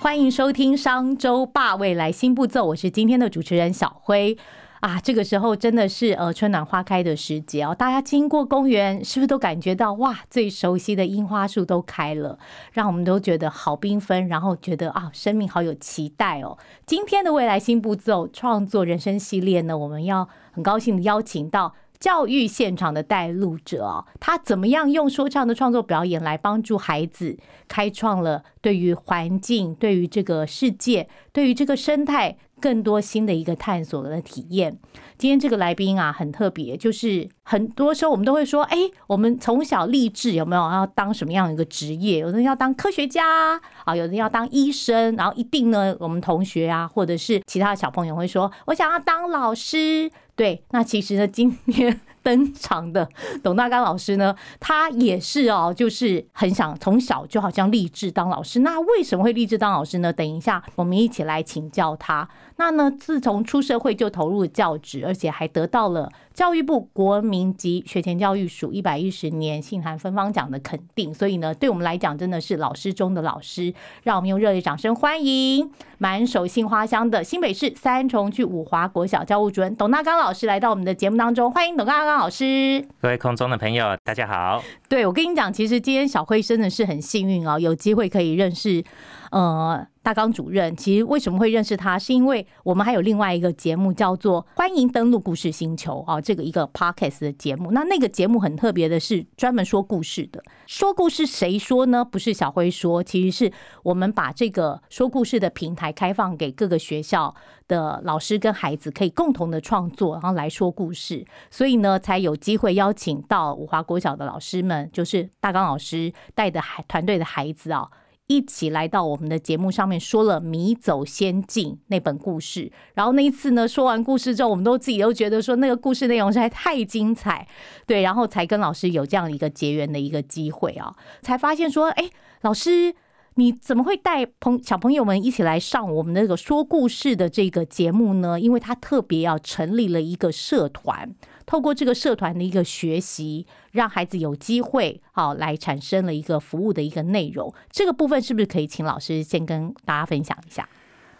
欢迎收听商周霸未来新步骤，我是今天的主持人小辉。啊，这个时候真的是呃春暖花开的时节哦，大家经过公园，是不是都感觉到哇，最熟悉的樱花树都开了，让我们都觉得好缤纷，然后觉得啊，生命好有期待哦。今天的未来新步骤创作人生系列呢，我们要很高兴的邀请到。教育现场的带路者哦，他怎么样用说唱的创作表演来帮助孩子开创了对于环境、对于这个世界、对于这个生态更多新的一个探索的体验？今天这个来宾啊，很特别，就是很多时候我们都会说，哎，我们从小立志有没有要当什么样一个职业？有的人要当科学家啊，有的人要当医生，然后一定呢，我们同学啊，或者是其他小朋友会说，我想要当老师。对，那其实呢，今天 登场的董大刚老师呢，他也是哦，就是很想从小就好像立志当老师。那为什么会立志当老师呢？等一下我们一起来请教他。那呢，自从出社会就投入教职，而且还得到了。教育部国民级学前教育署一百一十年信函芬芳奖的肯定，所以呢，对我们来讲真的是老师中的老师。让我们用热烈掌声欢迎满手杏花香的新北市三重区五华国小教务主任董大刚老师来到我们的节目当中，欢迎董大刚老师。各位空中的朋友，大家好。对我跟你讲，其实今天小辉真的是很幸运哦，有机会可以认识。呃，大纲主任，其实为什么会认识他，是因为我们还有另外一个节目叫做《欢迎登录故事星球》啊，这个一个 podcast 的节目。那那个节目很特别的是专门说故事的。说故事谁说呢？不是小辉说，其实是我们把这个说故事的平台开放给各个学校的老师跟孩子，可以共同的创作，然后来说故事。所以呢，才有机会邀请到五华国小的老师们，就是大刚老师带的孩团队的孩子啊。一起来到我们的节目上面，说了《迷走仙境》那本故事。然后那一次呢，说完故事之后，我们都自己都觉得说那个故事内容实在太精彩，对，然后才跟老师有这样一个结缘的一个机会啊，才发现说，哎，老师你怎么会带朋小朋友们一起来上我们那个说故事的这个节目呢？因为他特别要成立了一个社团。透过这个社团的一个学习，让孩子有机会好来产生了一个服务的一个内容。这个部分是不是可以请老师先跟大家分享一下？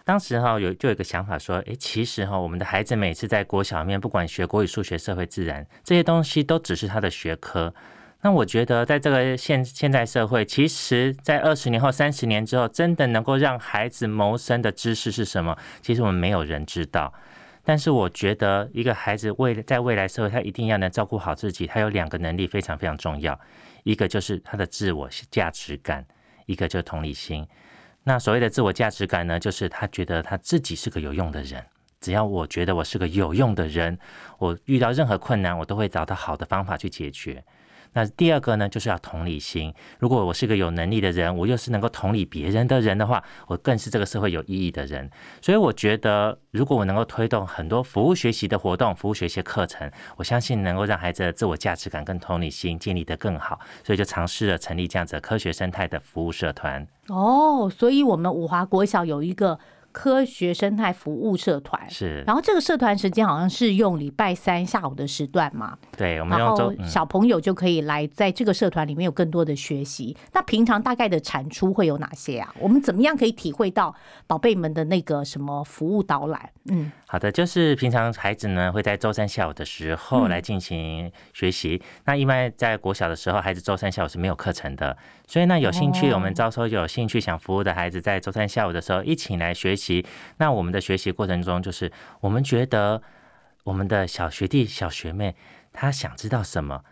当时哈有就有一个想法说，哎，其实哈我们的孩子每次在国小面，不管学国语、数学、社会、自然这些东西，都只是他的学科。那我觉得在这个现现在社会，其实在二十年后、三十年之后，真的能够让孩子谋生的知识是什么？其实我们没有人知道。但是我觉得，一个孩子未在未来社会，他一定要能照顾好自己。他有两个能力非常非常重要，一个就是他的自我价值感，一个就是同理心。那所谓的自我价值感呢，就是他觉得他自己是个有用的人。只要我觉得我是个有用的人，我遇到任何困难，我都会找到好的方法去解决。那第二个呢，就是要同理心。如果我是个有能力的人，我又是能够同理别人的人的话，我更是这个社会有意义的人。所以我觉得，如果我能够推动很多服务学习的活动、服务学习课程，我相信能够让孩子的自我价值感跟同理心建立得更好。所以就尝试了成立这样子科学生态的服务社团。哦，所以我们五华国小有一个。科学生态服务社团是，然后这个社团时间好像是用礼拜三下午的时段嘛，对，我们然后小朋友就可以来在这个社团里面有更多的学习。那平常大概的产出会有哪些啊？我们怎么样可以体会到宝贝们的那个什么服务导览？嗯，好的，就是平常孩子呢会在周三下午的时候来进行学习。那因为在国小的时候，孩子周三下午是没有课程的，所以呢有兴趣，我们招收有兴趣想服务的孩子，在周三下午的时候一起来学。习，那我们的学习过程中，就是我们觉得我们的小学弟、小学妹他想知道什么，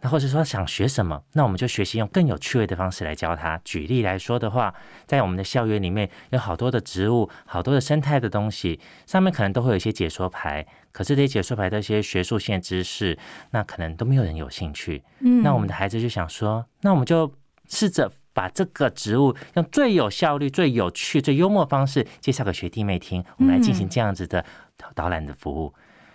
那或者说想学什么，那我们就学习用更有趣味的方式来教他。举例来说的话，在我们的校园里面有好多的植物、好多的生态的东西，上面可能都会有一些解说牌，可是这些解说牌的一些学术性知识，那可能都没有人有兴趣。嗯，那我们的孩子就想说，那我们就试着。把这个植物用最有效率、最有趣、最幽默方式介绍给学弟妹听，我们来进行这样子的导览的服务。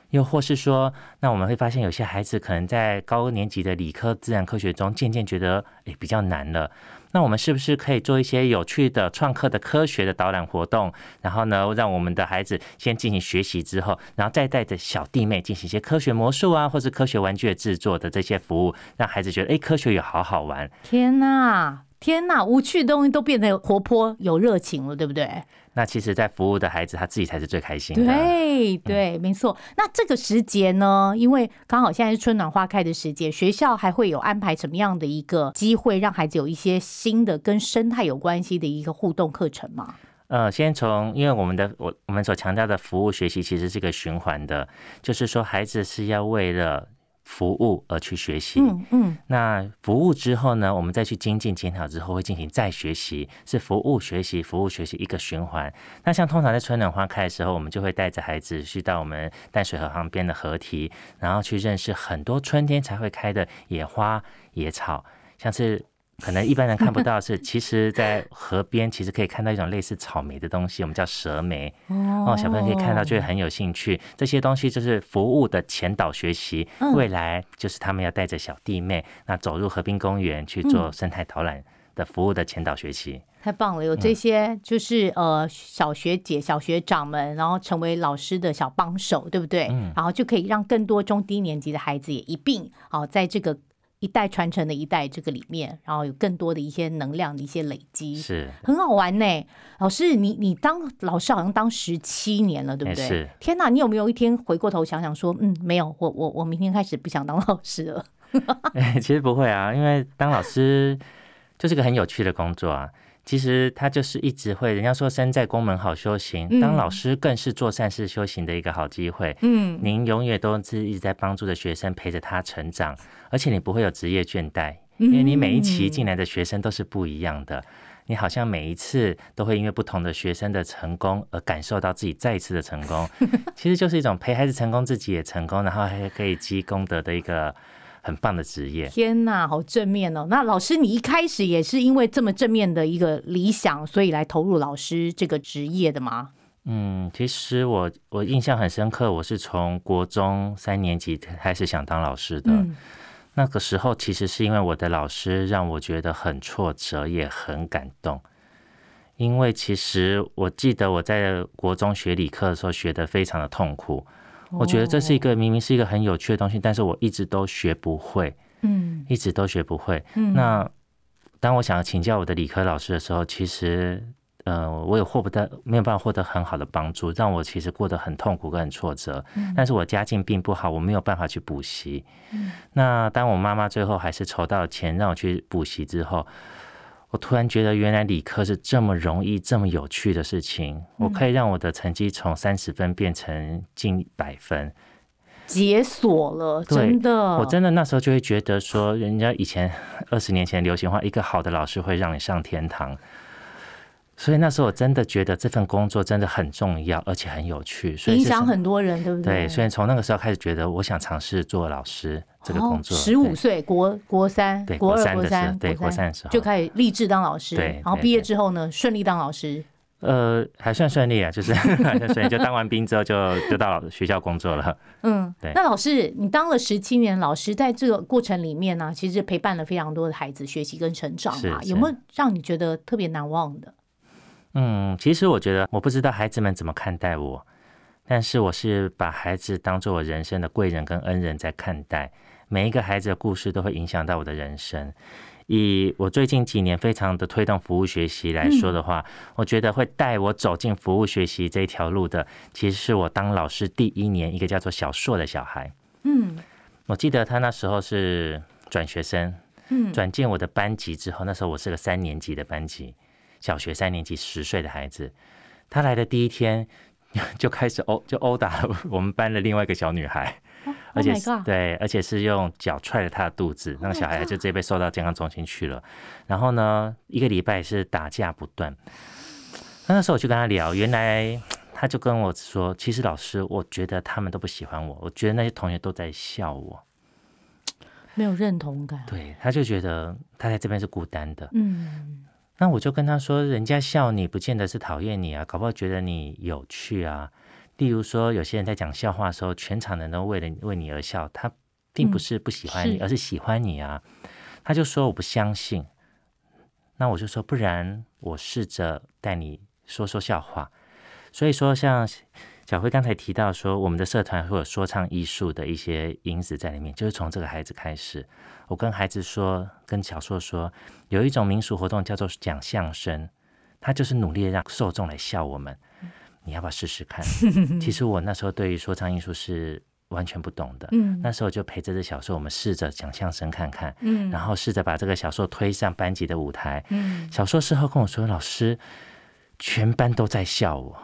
又或是说，那我们会发现有些孩子可能在高年级的理科自然科学中渐渐觉得诶比较难了。那我们是不是可以做一些有趣的创客的科学的导览活动？然后呢，让我们的孩子先进行学习之后，然后再带着小弟妹进行一些科学魔术啊，或是科学玩具的制作的这些服务，让孩子觉得诶科学也好好玩。天哪！天呐，无趣的东西都变得活泼有热情了，对不对？那其实，在服务的孩子他自己才是最开心的。对对，没错。那这个时节呢，因为刚好现在是春暖花开的时节，学校还会有安排什么样的一个机会，让孩子有一些新的跟生态有关系的一个互动课程吗？呃，先从因为我们的我我们所强调的服务学习，其实是一个循环的，就是说孩子是要为了。服务而去学习，嗯嗯，那服务之后呢，我们再去精进检讨之后，会进行再学习，是服务学习，服务学习一个循环。那像通常在春暖花开的时候，我们就会带着孩子去到我们淡水河旁边的河堤，然后去认识很多春天才会开的野花野草，像是。可能一般人看不到，是 其实，在河边其实可以看到一种类似草莓的东西，我们叫蛇莓。哦，小朋友可以看到，就会很有兴趣。这些东西就是服务的前导学习，未来就是他们要带着小弟妹，那走入河滨公园去做生态导览的服务的前导学习。太棒了，有这些就是呃小学姐、小学长们，然后成为老师的小帮手，对不对？嗯，然后就可以让更多中低年级的孩子也一并好在这个。一代传承的一代，这个里面，然后有更多的一些能量的一些累积，是很好玩呢。老师，你你当老师好像当十七年了，对不对？是。天哪，你有没有一天回过头想想说，嗯，没有，我我我明天开始不想当老师了？其实不会啊，因为当老师就是个很有趣的工作啊。其实他就是一直会，人家说身在宫门好修行，当老师更是做善事修行的一个好机会。嗯，您永远都是一直在帮助着学生，陪着他成长，而且你不会有职业倦怠，因为你每一期进来的学生都是不一样的，你好像每一次都会因为不同的学生的成功而感受到自己再一次的成功，其实就是一种陪孩子成功，自己也成功，然后还可以积功德的一个。很棒的职业，天哪，好正面哦！那老师，你一开始也是因为这么正面的一个理想，所以来投入老师这个职业的吗？嗯，其实我我印象很深刻，我是从国中三年级开始想当老师的。那个时候，其实是因为我的老师让我觉得很挫折，也很感动。因为其实我记得我在国中学理科的时候，学的非常的痛苦。我觉得这是一个明明是一个很有趣的东西，但是我一直都学不会，嗯，一直都学不会。那当我想要请教我的理科老师的时候，其实，呃，我也获不得，没有办法获得很好的帮助，让我其实过得很痛苦跟很挫折。但是我家境并不好，我没有办法去补习。那当我妈妈最后还是筹到钱让我去补习之后。我突然觉得，原来理科是这么容易、这么有趣的事情。我可以让我的成绩从三十分变成近百分，解锁了。真的，我真的那时候就会觉得说，人家以前二十年前流行话，一个好的老师会让你上天堂。所以那时候我真的觉得这份工作真的很重要，而且很有趣，所以影响很多人，对不对？对，所以从那个时候开始觉得，我想尝试做老师这个工作。十五岁，国国三，对，国二、国三，对，国三的时候就开始立志当老师。对，然后毕业之后呢，顺利当老师。呃，还算顺利啊，就是 还算顺利，就当完兵之后就就到学校工作了。嗯，对。那老师，你当了十七年老师，在这个过程里面呢，其实陪伴了非常多的孩子学习跟成长啊，有没有让你觉得特别难忘的？嗯，其实我觉得，我不知道孩子们怎么看待我，但是我是把孩子当做我人生的贵人跟恩人在看待。每一个孩子的故事都会影响到我的人生。以我最近几年非常的推动服务学习来说的话，我觉得会带我走进服务学习这一条路的，其实是我当老师第一年一个叫做小硕的小孩。嗯，我记得他那时候是转学生，嗯，转进我的班级之后，那时候我是个三年级的班级。小学三年级十岁的孩子，他来的第一天就开始殴就殴打了我们班的另外一个小女孩，而且对，而且是用脚踹了她的肚子，那个小孩就直接被送到健康中心去了。然后呢，一个礼拜是打架不断。那那时候我就跟他聊，原来他就跟我说，其实老师，我觉得他们都不喜欢我，我觉得那些同学都在笑我。没有认同感。对，他就觉得他在这边是孤单的。嗯，那我就跟他说，人家笑你不见得是讨厌你啊，搞不好觉得你有趣啊。例如说，有些人在讲笑话的时候，全场人都为了为你而笑，他并不是不喜欢你，是而是喜欢你啊。他就说我不相信，那我就说，不然我试着带你说说笑话。所以说，像小辉刚才提到说，我们的社团会有说唱艺术的一些因子在里面，就是从这个孩子开始。我跟孩子说，跟小硕说，有一种民俗活动叫做讲相声，他就是努力地让受众来笑我们。你要不要试试看？其实我那时候对于说唱艺术是完全不懂的，嗯那时候就陪着这小硕，我们试着讲相声看看，嗯然后试着把这个小硕推上班级的舞台。嗯，小硕事后跟我说：“老师，全班都在笑我，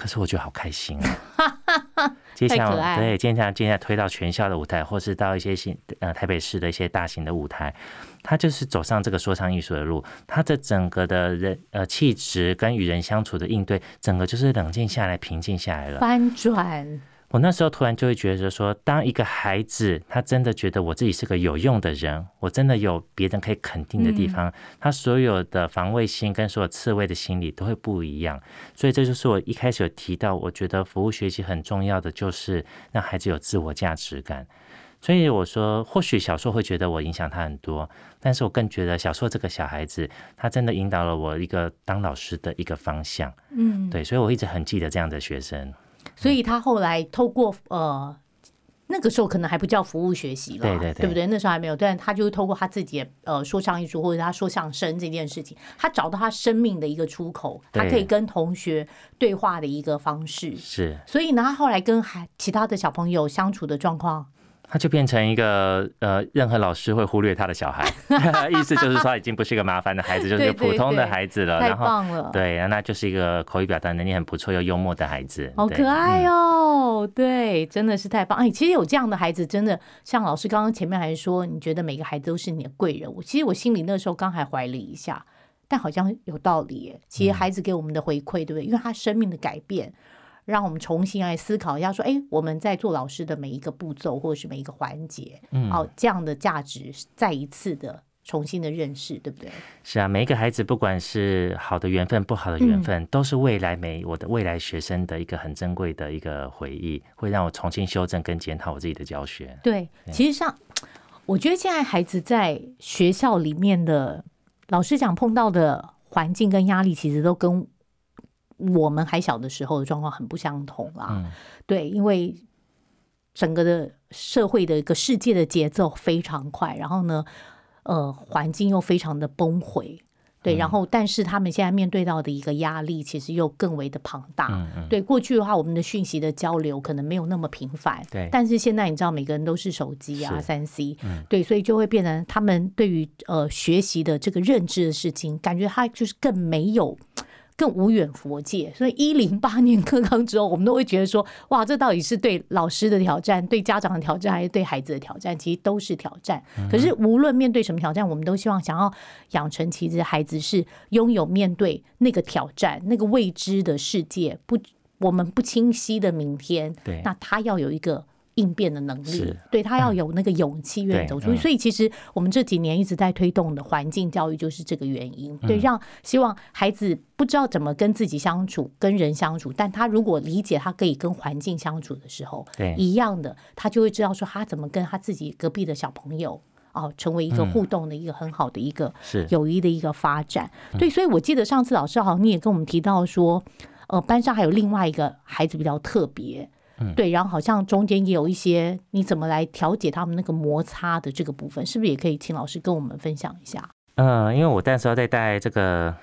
可是我觉得好开心啊！接下来对，接下来接下来推到全校的舞台，或是到一些新呃台北市的一些大型的舞台，他就是走上这个说唱艺术的路，他的整个的人呃气质跟与人相处的应对，整个就是冷静下来、平静下来了。翻转，我那时候突然就会觉得说，当一个孩子他真的觉得我自己是个有用的人，我真的有别人可以肯定的地方，他所有的防卫心跟所有刺猬的心理都会不一样。所以这就是我一开始有提到，我觉得服务学习很重要的就是让孩子有自我价值感。所以我说，或许小硕会觉得我影响他很多，但是我更觉得小硕这个小孩子，他真的引导了我一个当老师的一个方向。嗯，对，所以我一直很记得这样的学生。所以他后来透过呃。那个时候可能还不叫服务学习了，对对对不对？那时候还没有，但他就是透过他自己的呃说唱艺术或者他说相声这件事情，他找到他生命的一个出口，他可以跟同学对话的一个方式。是，所以呢，他后来跟还其他的小朋友相处的状况，他就变成一个呃，任何老师会忽略他的小孩，意思就是说，他已经不是一个麻烦的孩子，就是一个普通的孩子了。太然后棒了，对，然后那就是一个口语表达能力很不错又幽默的孩子，好可爱嗯哦！对，真的是太棒！哎，其实有这样的孩子，真的像老师刚刚前面还说，你觉得每个孩子都是你的贵人。我其实我心里那时候刚还怀疑一下，但好像有道理耶。其嗯实孩子给我们的回馈，对不对？因为他生命的改变，让我们重新来思考一下，说，哎，我们在做老师的每一个步骤或者是每一个环节，嗯哦，这样的价值再一次的重新的认识，对不对？是啊，每一个孩子，不管是好的缘分、不好的缘嗯分，都是未来每我的未来学生的一个很珍贵的一个回忆，会让我重新修正跟检讨我自己的教学。对，其实上，我觉得现在孩子在学校里面的，老师讲碰到的环境跟压力，其实都跟我们还小的时候的状况很不相同啦。嗯，对，因为整个的社会的一个世界的节奏非常快，然后呢，呃，环境又非常的崩溃。对，然后但是他们现在面对到的一个压力，其实又更为的庞大。嗯嗯，对，过去的话，我们的讯息的交流可能没有那么频繁，对但是现在你知道，每个人都是手机啊、三 C，嗯对，所以就会变成他们对于呃学习的这个认知的事情，感觉他就是更没有。更无远佛界，所以一零八年课纲之后，我们都会觉得说，哇，这到底是对老师的挑战、对家长的挑战，还是对孩子的挑战？其实都是挑战。可是无论面对什么挑战，我们都希望想要养成，其实孩子是拥有面对那个挑战、那个未知的世界，不，我们不清晰的明天，对那他要有一个应变的能力，对他要有那个勇气，愿意走出去。嗯所以其实我们这几年一直在推动的环境教育，就是这个原因，对，嗯让希望孩子不知道怎么跟自己相处、跟人相处，但他如果理解他可以跟环境相处的时候，对一样的，他就会知道说他怎么跟他自己隔壁的小朋友。哦，成为一个嗯互动的一个很好的一个友谊的一个发展。嗯对，所以我记得上次老师好像你也跟我们提到说，呃，班上还有另外一个孩子比较特别，嗯对，然后好像中间也有一些你怎么来调节他们那个摩擦的这个部分，是不是也可以请老师跟我们分享一下？嗯，因为我那时候在带这个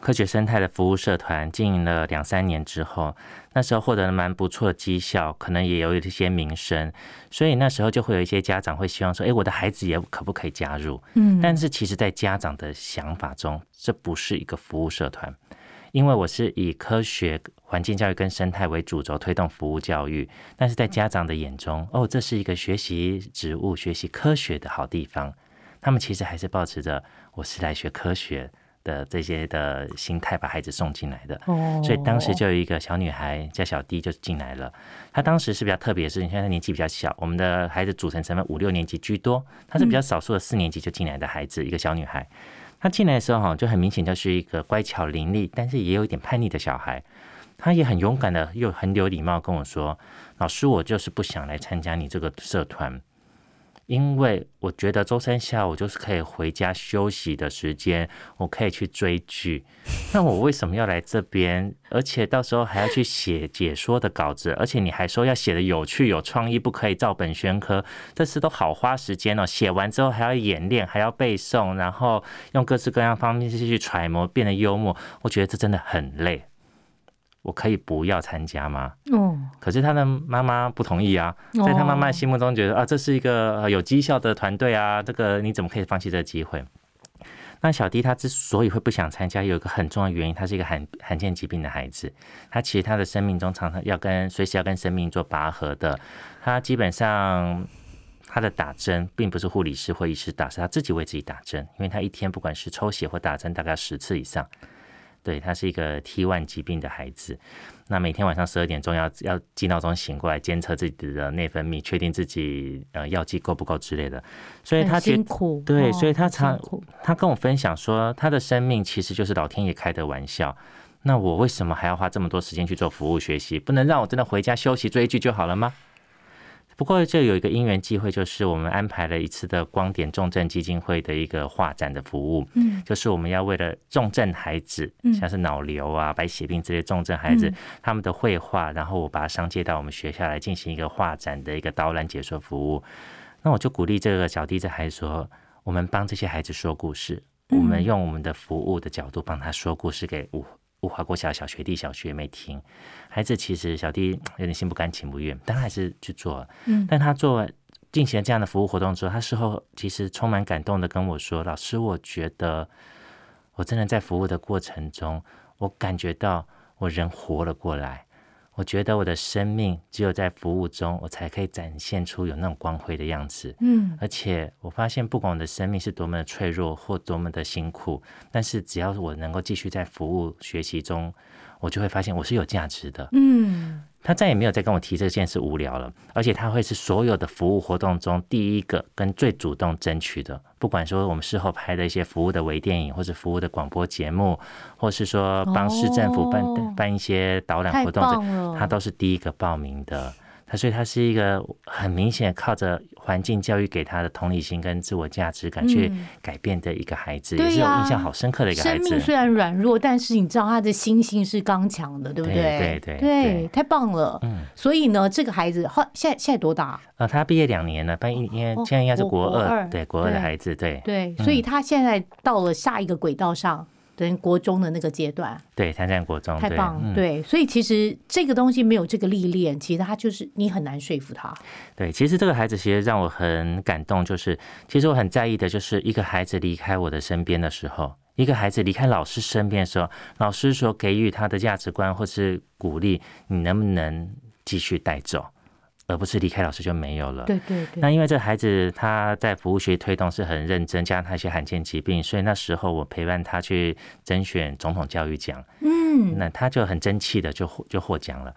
科学生态的服务社团，经营了两三年之后，那时候获得了蛮不错的绩效，可能也有一些名声，所以那时候就会有一些家长会希望说，哎，我的孩子也可不可以加入？嗯但是其实，在家长的想法中，这不是一个服务社团，因为我是以科学、环境教育跟生态为主轴推动服务教育，但是在家长的眼中，哦，这是一个学习植物、学习科学的好地方。他们其实还是保持着我是来学科学的这些的心态把孩子送进来的。哦，所以当时就有一个小女孩叫小弟就进来了。她当时是比较特别的是，你看她年纪比较小，我们的孩子组成成分五六年级居多，她是比较少数的四年级就进来的孩子，一个小女孩。他进来的时候哈，就很明显就是一个乖巧伶俐，但是也有一点叛逆的小孩。他也很勇敢的，又很有礼貌跟我说：“老师，我就是不想来参加你这个社团。”因为我觉得周三下午就是可以回家休息的时间，我可以去追剧。那我为什么要来这边？而且到时候还要去写解说的稿子，而且你还说要写的有趣有创意，不可以照本宣科，这次都好花时间哦。写完之后还要演练，还要背诵，然后用各式各样方面去揣摩，变得幽默。我觉得这真的很累。我可以不要参加吗？哦，可是他的妈妈不同意啊，在他妈妈心目中觉得啊，这是一个有绩效的团队啊，这个你怎么可以放弃这个机会？那小迪他之所以会不想参加，有一个很重要的原因，他是一个罕罕见疾病的孩子，他其实他的生命中常常要跟随时要跟生命做拔河的，他基本上他的打针并不是护理师或医师打，是他自己为自己打针，因为他一天不管是抽血或打针，大概十次以上。对他是一个 T1 疾病的孩子，那每天晚上十二点钟要要记闹钟醒过来监测自己的内分泌，确定自己呃药剂够不够之类的，所以他辛苦，对，所以他常他跟我分享说，他的生命其实就是老天爷开的玩笑，那我为什么还要花这么多时间去做服务学习？不能让我真的回家休息追剧就好了吗？不过，这有一个因缘机会，就是我们安排了一次的光点重症基金会的一个画展的服务。嗯，就是我们要为了重症孩子，像是脑瘤啊、白血病这些重症孩子，他们的绘画，然后我把它商借到我们学校来进行一个画展的一个导览解说服务。那我就鼓励这个小弟这孩子说：“我们帮这些孩子说故事，我们用我们的服务的角度帮他说故事给我。”物华国小小学弟、小学妹听，孩子其实小弟 有点心不甘情不愿，但他还是去做。嗯，但他做进行了这样的服务活动之后，他事后其实充满感动的跟我说：“老师，我觉得我真的在服务的过程中，我感觉到我人活了过来。”我觉得我的生命只有在服务中，我才可以展现出有那种光辉的样子。嗯，而且我发现，不管我的生命是多么的脆弱或多么的辛苦，但是只要我能够继续在服务学习中，我就会发现我是有价值的。嗯。他再也没有再跟我提这件事无聊了，而且他会是所有的服务活动中第一个跟最主动争取的。不管说我们事后拍的一些服务的微电影，或是服务的广播节目，或是说帮市政府办办一些导览活动，他都是第一个报名的。他所以他是一个很明显靠着环境教育给他的同理心跟自我价值感去改变的一个孩子，也是我印象好深刻的一个孩子。生命虽然软弱，但是你知道他的心性是刚强的，对不对？对对对，太棒了。嗯，所以呢，这个孩子后现在现在多大？呃，他毕业两年了，半一因为现在应该是国二，对国二的孩子，对对，所以他现在到了下一个轨道上。等国中的那个阶段，对，参战国中，太棒，对，所以其实这个东西没有这个历练，其实他就是你很难说服他。对，其实这个孩子其实让我很感动，就是其实我很在意的，就是一个孩子离开我的身边的时候，一个孩子离开老师身边的时候，老师所给予他的价值观或是鼓励，你能不能继续带走？而不是离开老师就没有了。对对对。那因为这孩子他在服务学推动是很认真，加上他一些罕见疾病，所以那时候我陪伴他去甄选总统教育奖。嗯。那他就很争气的就就获奖了。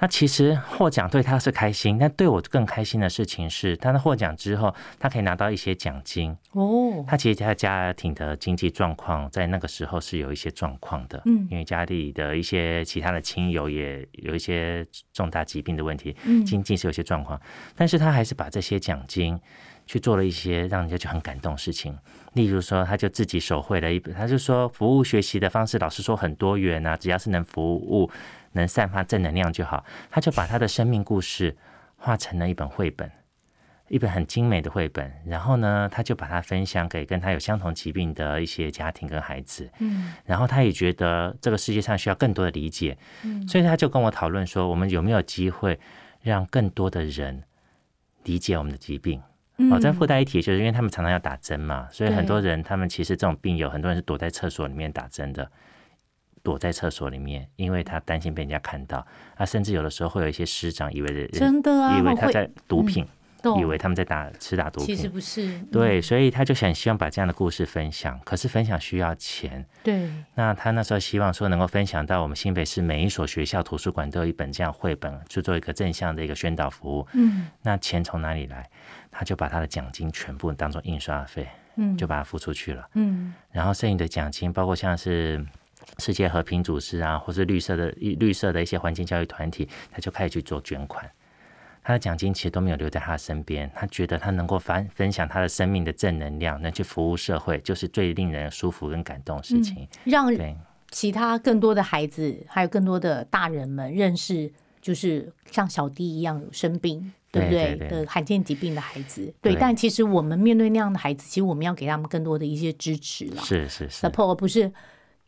那其实获奖对他是开心，但对我更开心的事情是，他的获奖之后，他可以拿到一些奖金。哦，他其实他家庭的经济状况在那个时候是有一些状况的，嗯，因为家里的一些其他的亲友也有一些重大疾病的问题，嗯，经济是有些状况，但是他还是把这些奖金去做了一些让人家就很感动的事情，例如说，他就自己手绘了一本，他就说服务学习的方式，老师说很多元啊，只要是能服务。能散发正能量就好，他就把他的生命故事画成了一本绘本，一本很精美的绘本。然后呢，他就把它分享给跟他有相同疾病的一些家庭跟孩子。嗯，然后他也觉得这个世界上需要更多的理解。嗯，所以他就跟我讨论说，我们有没有机会让更多的人理解我们的疾病？哦，再附带一提，就是因为他们常常要打针嘛，所以很多人他们其实这种病友，很多人是躲在厕所里面打针的。躲在厕所里面，因为他担心被人家看到。他甚至有的时候会有一些师长以为真的啊，以为他在毒品，懂以为他们在打吃打毒品其实品。不是，对，嗯所以他就很希望把这样的故事分享，可是分享需要钱。对，那他那时候希望说能够分享到我们新北市每一所学校图书馆都有一本这样绘本，去做一个正向的一个宣导服务。嗯那钱从哪里来？他就把他的奖金全部当做印刷费，嗯，就把它付出去了。嗯然后剩余的奖金，包括像是世界和平组织啊，或是绿色的绿色的一些环境教育团体，他就开始去做捐款。他的奖金其实都没有留在他身边，他觉得他能够分分享他的生命的正能量，能去服务社会，就是最令人舒服跟感动的事情。让对，其他更多的孩子，还有更多的大人们认识，就是像小弟一样有生病，对不对？的罕见疾病的孩子，对。对但其实我们面对那样的孩子，其实我们要给他们更多的一些支持啦是是是，，support，而不是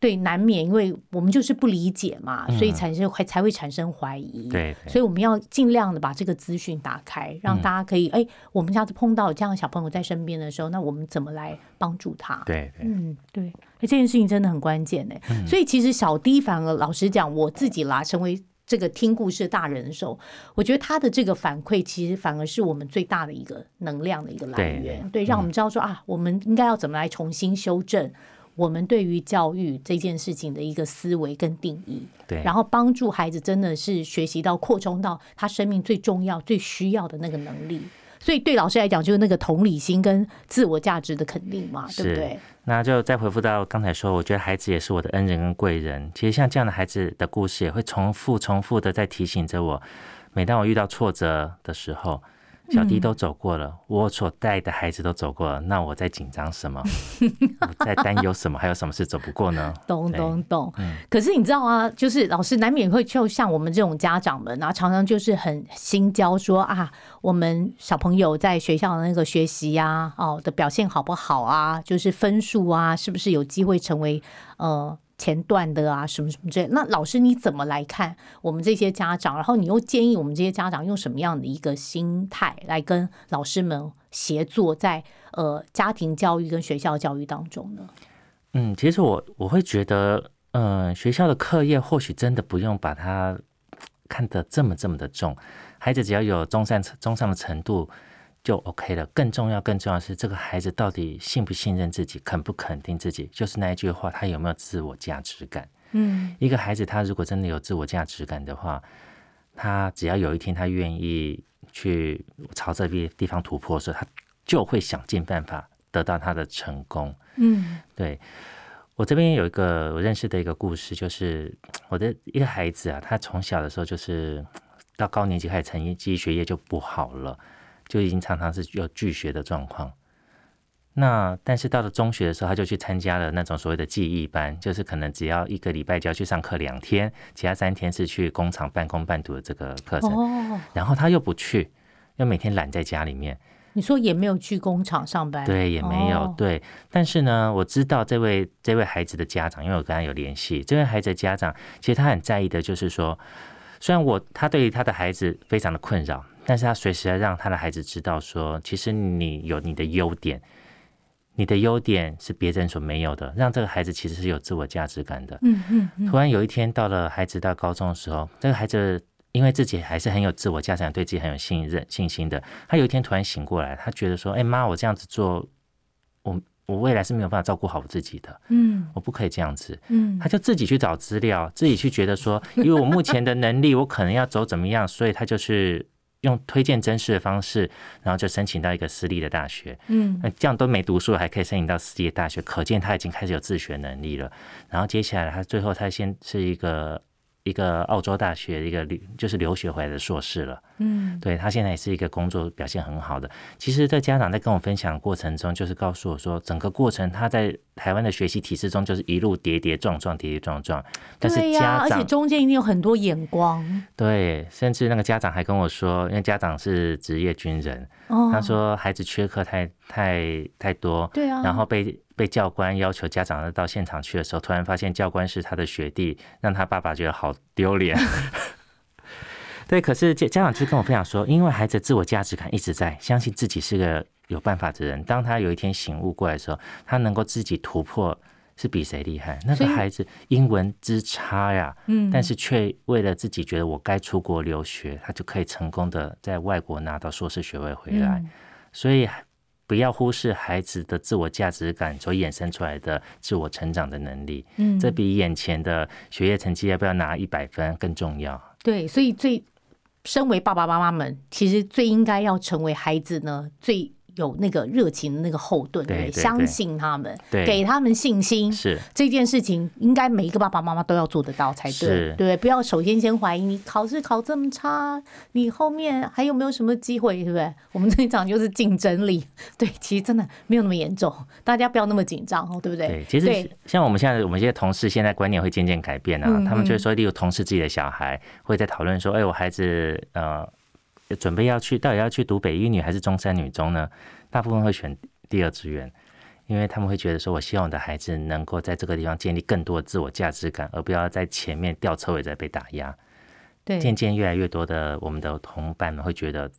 对难免，因为我们就是不理解嘛，所以产生会才会产生怀疑。嗯对对所以我们要尽量的把这个资讯打开，让嗯大家可以，哎、我们下次碰到这样的小朋友在身边的时候，那我们怎么来帮助他？对对，嗯，对，哎，这件事情真的很关键呢。嗯所以其实小 D 反而老实讲，我自己啦，成为这个听故事的大人的时候，我觉得他的这个反馈，其实反而是我们最大的一个能量的一个来源。对，让我们知道说啊，我们应该要怎么来重新修正我们对于教育这件事情的一个思维跟定义。对，然后帮助孩子真的是学习到扩充到他生命最重要、最需要的那个能力。所以对老师来讲，就是那个同理心跟自我价值的肯定嘛，对不对？那就再回复到刚才说，我觉得孩子也是我的恩人跟贵人。其实像这样的孩子的故事，也会重复、重复的在提醒着我。每当我遇到挫折的时候，小弟都走过了，我所带的孩子都走过了，那我在紧张什么？我在担忧什么？还有什么事走不过呢？懂懂懂嗯。可是你知道啊，就是老师难免会就像我们这种家长们啊，常常就是很心焦，说啊，我们小朋友在学校的那个学习呀、哦的表现好不好啊，就是分数啊，是不是有机会成为呃。前段的啊，什么什么之类。那老师你怎么来看我们这些家长？然后你又建议我们这些家长用什么样的一个心态来跟老师们协作在呃家庭教育跟学校教育当中呢？嗯，其实我我会觉得，嗯、学校的课业或许真的不用把它看得这么这么的重，孩子只要有中上中上的程度就 OK 了。更重要，更重要的是这个孩子到底信不信任自己，肯不肯定自己，就是那一句话，他有没有自我价值感？嗯一个孩子他如果真的有自我价值感的话，他只要有一天他愿意去朝这边地方突破的时候，他就会想尽办法得到他的成功。嗯对我这边有一个我认识的一个故事，就是我的一个孩子啊，他从小的时候就是到高年级开始成绩学业就不好了，就已经常常是有拒学的状况。那但是到了中学的时候，他就去参加了那种所谓的记忆班，就是可能只要一个礼拜就要去上课两天，其他三天是去工厂半工半读的这个课程。哦，然后他又不去，又每天懒在家里面，你说也没有去工厂上班，对，也没有、哦对。但是呢，我知道这位这位孩子的家长，因为我跟他有联系，这位孩子的家长其实他很在意的就是说，虽然我他对于他的孩子非常的困扰，但是他随时要让他的孩子知道说，其实你有你的优点。你的优点是别人所没有的，让这个孩子其实是有自我价值感的。嗯嗯嗯，突然有一天到了孩子到高中的时候，这个孩子因为自己还是很有自我价值感，对自己很有信任信心的。他有一天突然醒过来，他觉得说：“哎、妈，我这样子做，我我未来是没有办法照顾好我自己的，嗯我不可以这样子。”嗯他就自己去找资料，自己去觉得说，因为我目前的能力，我可能要走怎么样，所以他就是用推荐真试的方式，然后就申请到一个私立的大学。嗯那这样都没读书，还可以申请到私立的大学，可见他已经开始有自学能力了。然后接下来，他最后他先是一个一个澳洲大学一个留就是留学回来的硕士了。嗯对他现在也是一个工作表现很好的。其实，在家长在跟我分享的过程中，就是告诉我说，整个过程他在台湾的学习体制中，就是一路跌跌撞撞，跌跌撞撞。但是对呀、而且中间一定有很多眼光对，甚至那个家长还跟我说，因为家长是职业军人，哦。他说孩子缺课太太太多，对啊，然后被被教官要求家长要到现场去的时候，突然发现教官是他的学弟，让他爸爸觉得好丢脸。对，可是家家长就跟我分享说，因为孩子自我价值感一直在，相信自己是个有办法的人。当他有一天醒悟过来的时候，他能够自己突破是比谁厉害。那个孩子英文之差呀，嗯但是却为了自己觉得我该出国留学，他就可以成功的在外国拿到硕士学位回来。嗯所以不要忽视孩子的自我价值感所衍生出来的自我成长的能力，嗯这比眼前的学业成绩要不要拿一百分更重要。对，所以最身为爸爸妈妈们，其实最应该要成为孩子呢最有那个热情的那个后盾，对对对相信他们，对给他们信心。是这件事情应该每一个爸爸妈妈都要做得到才对，对不要首先先怀疑你考试考这么差，你后面还有没有什么机会，对不对？我们这一场就是竞争力，对，其实真的没有那么严重，大家不要那么紧张哦，对不对？对，其实像我们现在，我们这些同事现在观念会渐渐改变啊。嗯他们就是说，例如同事自己的小孩会在讨论说，哎，我孩子呃准备要去，到底要去读北一女还是中山女中呢？大部分会选第二志愿，因为他们会觉得说，我希望我的孩子能够在这个地方建立更多的自我价值感，而不要在前面吊车尾在被打压。对渐渐越来越多的我们的同伴们会觉得，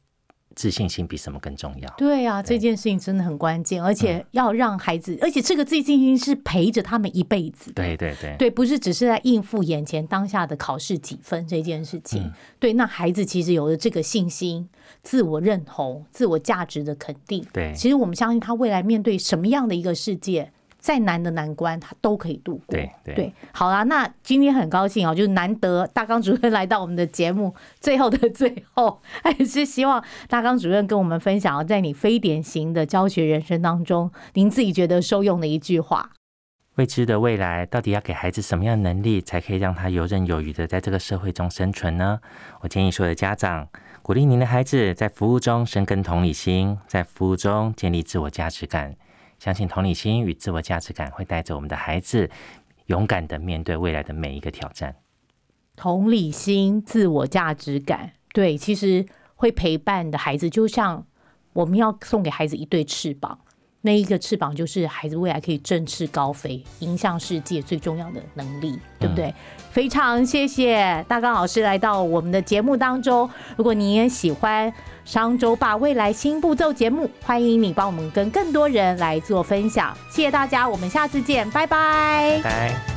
自信心比什么更重要。对啊，对这件事情真的很关键，而且要让孩子，而且这个自信心是陪着他们一辈子。对对对，对，不是只是在应付眼前当下的考试几分这件事情。嗯对，那孩子其实有了这个信心、自我认同、自我价值的肯定。对其实我们相信他未来面对什么样的一个世界，再难的难关他都可以度过。对对好啦，那今天很高兴哦，就是难得大纲主任来到我们的节目，最后的最后，还是希望大纲主任跟我们分享，在你非典型的教学人生当中，您自己觉得受用的一句话。未知的未来，到底要给孩子什么样的能力，才可以让他游刃有余的在这个社会中生存呢？我建议所有的家长，鼓励您的孩子在服务中深耕同理心，在服务中建立自我价值感。相信同理心与自我价值感会带着我们的孩子，勇敢的面对未来的每一个挑战。同理心、自我价值感，对，其实会陪伴的孩子，就像我们要送给孩子一对翅膀，那一个翅膀就是孩子未来可以振翅高飞、迎向世界最重要的能力，对不对？非常谢谢大刚老师来到我们的节目当中。如果你也喜欢商周吧未来新步骤节目，欢迎你帮我们跟更多人来做分享。谢谢大家，我们下次见，拜拜拜拜。